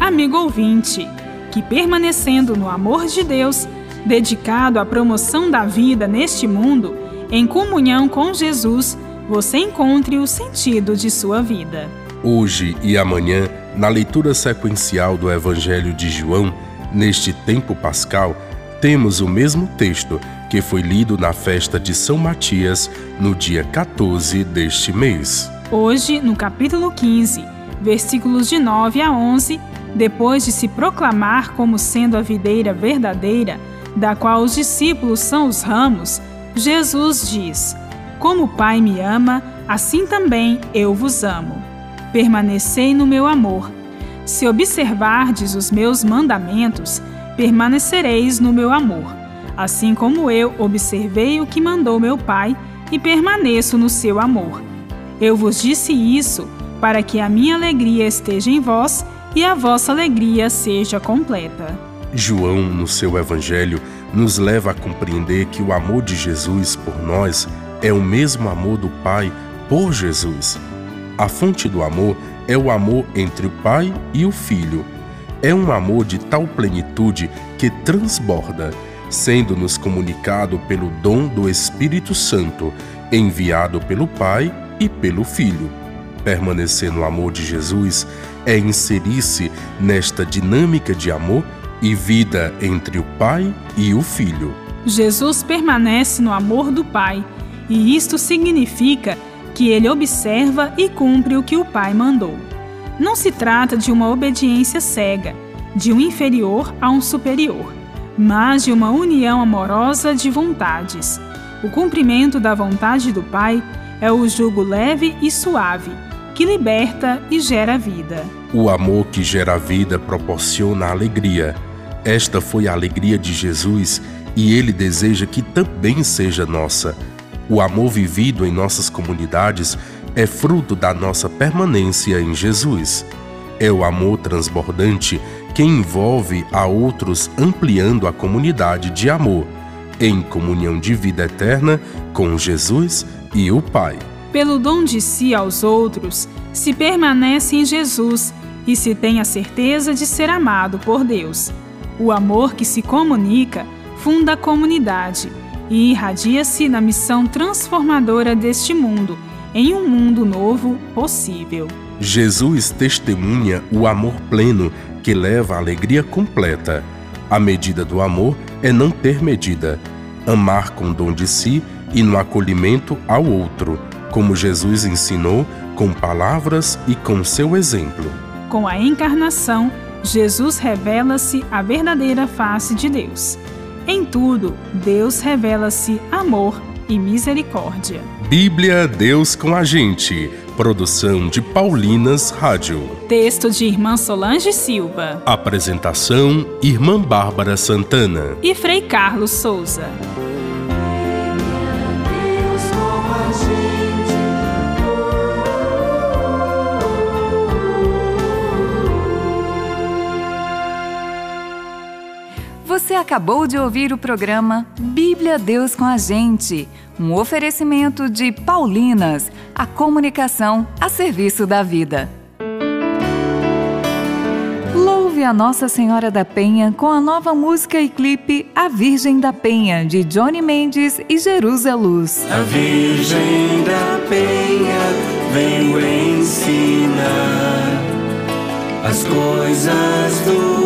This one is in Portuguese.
amigo ouvinte, que permanecendo no amor de Deus, dedicado à promoção da vida neste mundo, em comunhão com Jesus, você encontre o sentido de sua vida. Hoje e amanhã, na leitura sequencial do Evangelho de João, neste tempo pascal, temos o mesmo texto que foi lido na festa de São Matias no dia 14 deste mês. Hoje, no capítulo 15, versículos de 9 a 11, depois de se proclamar como sendo a videira verdadeira, da qual os discípulos são os ramos, Jesus diz: Como o Pai me ama, assim também eu vos amo. Permanecei no meu amor. Se observardes os meus mandamentos, permanecereis no meu amor, assim como eu observei o que mandou meu Pai e permaneço no seu amor. Eu vos disse isso para que a minha alegria esteja em vós e a vossa alegria seja completa. João, no seu Evangelho, nos leva a compreender que o amor de Jesus por nós é o mesmo amor do Pai por Jesus. A fonte do amor é o amor entre o Pai e o Filho. É um amor de tal plenitude que transborda, sendo-nos comunicado pelo dom do Espírito Santo, enviado pelo Pai e pelo Filho. Permanecer no amor de Jesus é inserir-se nesta dinâmica de amor e vida entre o Pai e o Filho. Jesus permanece no amor do Pai, e isto significa que ele observa e cumpre o que o Pai mandou. Não se trata de uma obediência cega, de um inferior a um superior, mas de uma união amorosa de vontades. O cumprimento da vontade do Pai é o jugo leve e suave, que liberta e gera vida. O amor que gera vida proporciona alegria. Esta foi a alegria de Jesus e ele deseja que também seja nossa. O amor vivido em nossas comunidades é fruto da nossa permanência em Jesus. É o amor transbordante que envolve a outros, ampliando a comunidade de amor, em comunhão de vida eterna com Jesus e o Pai. Pelo dom de si aos outros, se permanece em Jesus e se tem a certeza de ser amado por Deus. O amor que se comunica funda a comunidade e irradia-se na missão transformadora deste mundo, em um mundo novo possível. Jesus testemunha o amor pleno que leva à alegria completa. A medida do amor é não ter medida, amar com dom de si e no acolhimento ao outro, como Jesus ensinou com palavras e com seu exemplo. Com a encarnação, Jesus revela-se a verdadeira face de Deus. Em tudo, Deus revela-se amor e misericórdia. Bíblia Deus com a gente. Produção de Paulinas Rádio. Texto de Irmã Solange Silva. Apresentação: Irmã Bárbara Santana e Frei Carlos Souza. Você acabou de ouvir o programa Bíblia Deus com a Gente, um oferecimento de Paulinas, a comunicação a serviço da vida. Louve a Nossa Senhora da Penha com a nova música e clipe A Virgem da Penha, de Johnny Mendes e Jerusa Luz. A Virgem da Penha veio ensinar as coisas do